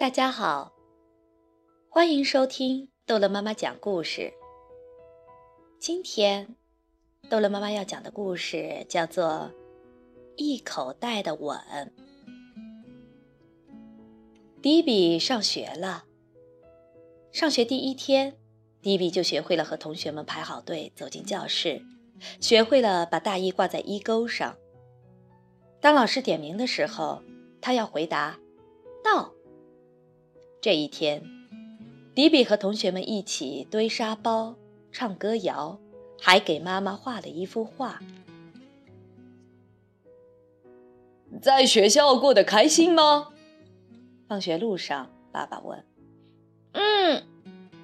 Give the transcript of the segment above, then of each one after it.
大家好，欢迎收听逗乐妈妈讲故事。今天，逗乐妈妈要讲的故事叫做《一口袋的吻》。迪比上学了。上学第一天，迪比就学会了和同学们排好队走进教室，学会了把大衣挂在衣钩上。当老师点名的时候，他要回答“到”。这一天，迪比和同学们一起堆沙包、唱歌谣，还给妈妈画了一幅画。在学校过得开心吗？放学路上，爸爸问。“嗯。”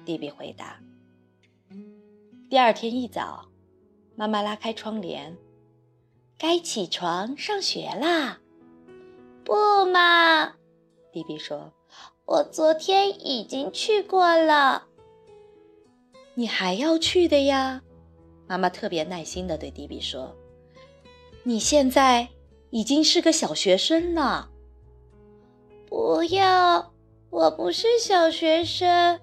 迪比回答。第二天一早，妈妈拉开窗帘：“该起床上学啦。”“不嘛。”迪比说。我昨天已经去过了，你还要去的呀？妈妈特别耐心地对迪比说：“你现在已经是个小学生了。”不要，我不是小学生，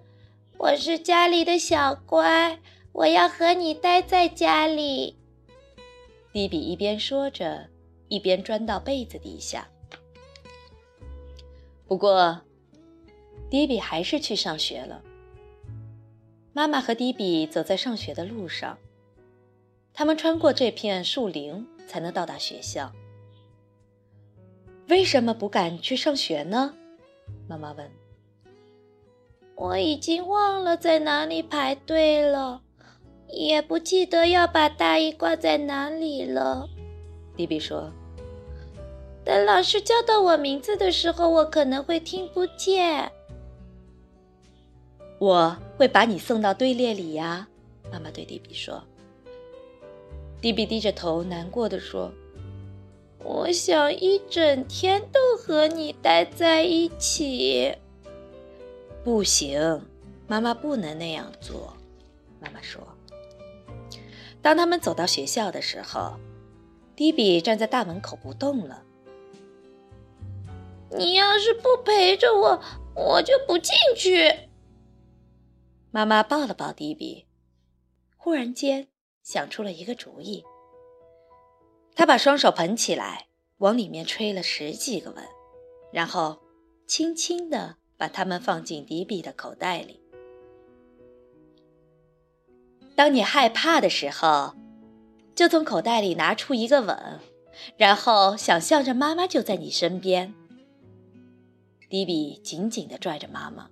我是家里的小乖，我要和你待在家里。迪比一边说着，一边钻到被子底下。不过。迪比还是去上学了。妈妈和迪比走在上学的路上，他们穿过这片树林才能到达学校。为什么不敢去上学呢？妈妈问。我已经忘了在哪里排队了，也不记得要把大衣挂在哪里了。迪比说。等老师叫到我名字的时候，我可能会听不见。我会把你送到队列里呀，妈妈对迪比说。迪比低着头，难过的说：“我想一整天都和你待在一起。”不行，妈妈不能那样做。妈妈说。当他们走到学校的时候，迪比站在大门口不动了。你要是不陪着我，我就不进去。妈妈抱了抱迪比，忽然间想出了一个主意。她把双手捧起来，往里面吹了十几个吻，然后轻轻地把它们放进迪比的口袋里。当你害怕的时候，就从口袋里拿出一个吻，然后想象着妈妈就在你身边。迪比紧紧地拽着妈妈。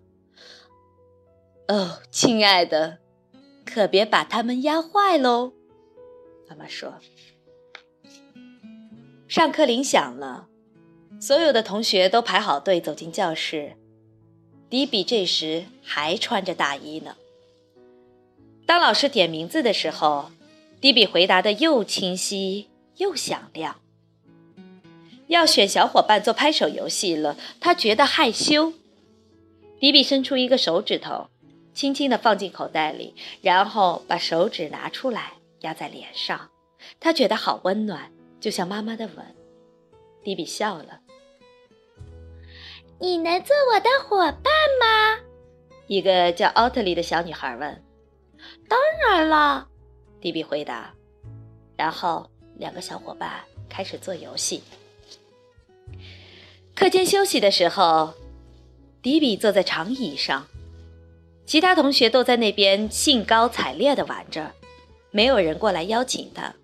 哦，亲爱的，可别把它们压坏喽。妈妈说。上课铃响了，所有的同学都排好队走进教室。迪比这时还穿着大衣呢。当老师点名字的时候，迪比回答的又清晰又响亮。要选小伙伴做拍手游戏了，他觉得害羞。迪比伸出一个手指头。轻轻地放进口袋里，然后把手指拿出来压在脸上，他觉得好温暖，就像妈妈的吻。迪比笑了。你能做我的伙伴吗？一个叫奥特利的小女孩问。当然了，迪比回答。然后两个小伙伴开始做游戏。课间休息的时候，迪比坐在长椅上。其他同学都在那边兴高采烈地玩着，没有人过来邀请他。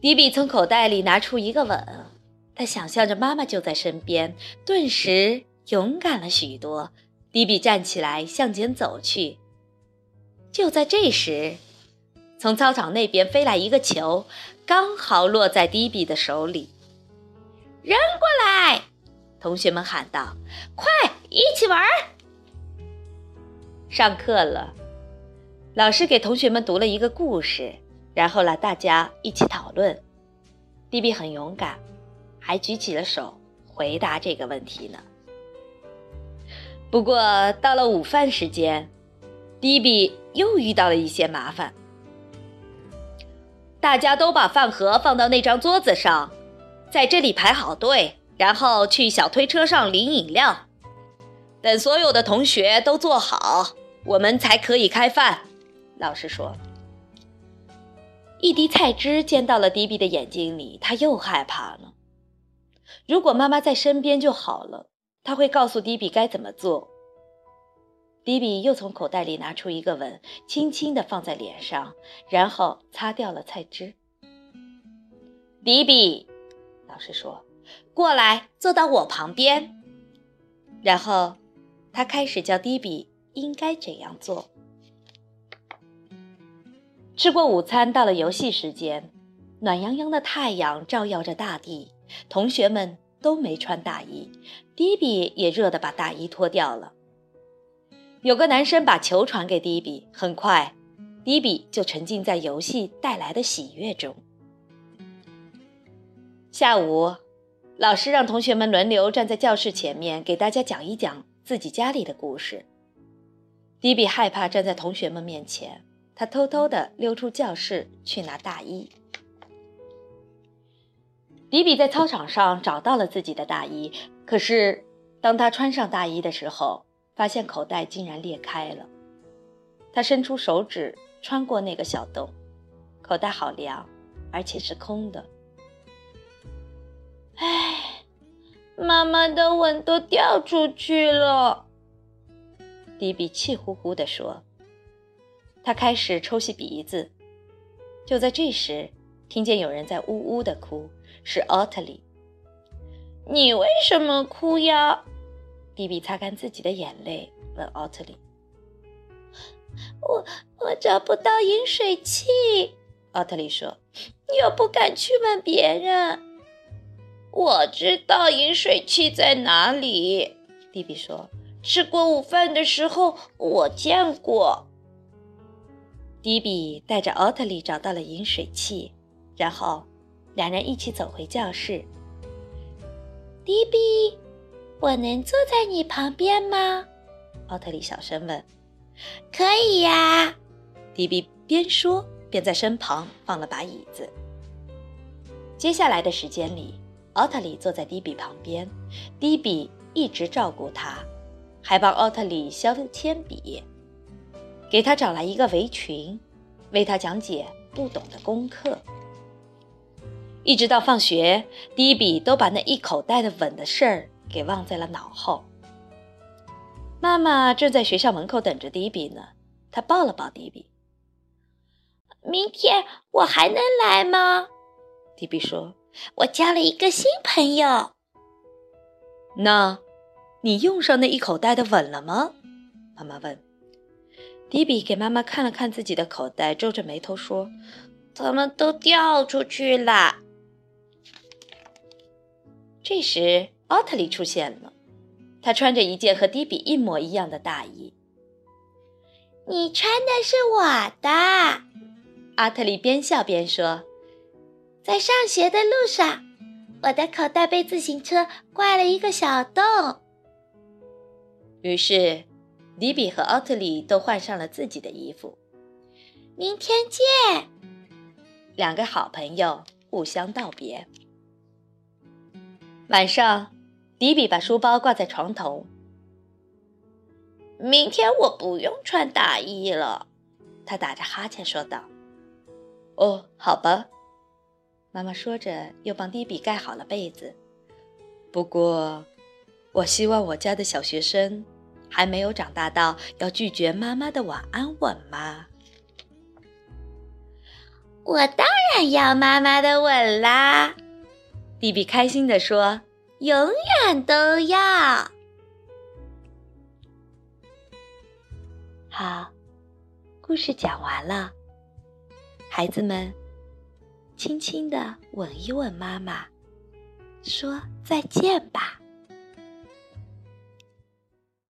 迪比从口袋里拿出一个吻，他想象着妈妈就在身边，顿时勇敢了许多。迪比站起来向前走去。就在这时，从操场那边飞来一个球，刚好落在迪比的手里。扔过来！同学们喊道：“快，一起玩！”上课了，老师给同学们读了一个故事，然后呢大家一起讨论。迪比很勇敢，还举起了手回答这个问题呢。不过到了午饭时间，迪比又遇到了一些麻烦。大家都把饭盒放到那张桌子上，在这里排好队，然后去小推车上领饮料。等所有的同学都坐好，我们才可以开饭。”老师说。一滴菜汁溅到了迪比的眼睛里，他又害怕了。如果妈妈在身边就好了，他会告诉迪比该怎么做。迪比又从口袋里拿出一个吻，轻轻地放在脸上，然后擦掉了菜汁。迪比，老师说：“过来，坐到我旁边。”然后，他开始教迪比应该怎样做。吃过午餐，到了游戏时间。暖洋洋的太阳照耀着大地，同学们都没穿大衣，迪比也热得把大衣脱掉了。有个男生把球传给迪比，很快，迪比就沉浸在游戏带来的喜悦中。下午，老师让同学们轮流站在教室前面，给大家讲一讲自己家里的故事。迪比害怕站在同学们面前。他偷偷地溜出教室去拿大衣。迪比在操场上找到了自己的大衣，可是当他穿上大衣的时候，发现口袋竟然裂开了。他伸出手指穿过那个小洞，口袋好凉，而且是空的。唉，妈妈的吻都掉出去了。迪比气呼呼地说。他开始抽吸鼻子，就在这时，听见有人在呜呜的哭，是奥特利。你为什么哭呀？迪比擦干自己的眼泪，问奥特利。我我找不到饮水器，奥特利说，你又不敢去问别人。我知道饮水器在哪里，比比说，吃过午饭的时候我见过。迪比带着奥特利找到了饮水器，然后两人一起走回教室。迪比，我能坐在你旁边吗？奥特利小声问。可以呀，迪比边说边在身旁放了把椅子。接下来的时间里，奥特利坐在迪比旁边，迪比一直照顾他，还帮奥特利削铅笔。给他找来一个围裙，为他讲解不懂的功课。一直到放学，迪比都把那一口袋的吻的事儿给忘在了脑后。妈妈正在学校门口等着迪比呢，她抱了抱迪比。明天我还能来吗？迪比说：“我交了一个新朋友。”那，你用上那一口袋的吻了吗？妈妈问。迪比给妈妈看了看自己的口袋，皱着眉头说：“他们都掉出去了。”这时，奥特利出现了，他穿着一件和迪比一模一样的大衣。“你穿的是我的。”阿特利边笑边说，“在上学的路上，我的口袋被自行车挂了一个小洞。”于是。迪比和奥特利都换上了自己的衣服。明天见，两个好朋友互相道别。晚上，迪比把书包挂在床头。明天我不用穿大衣了，他打着哈欠说道。“哦，好吧。”妈妈说着，又帮迪比盖好了被子。不过，我希望我家的小学生。还没有长大到要拒绝妈妈的晚安吻吗？我当然要妈妈的吻啦！比比开心地说：“永远都要。”好，故事讲完了，孩子们，轻轻地吻一吻妈妈，说再见吧。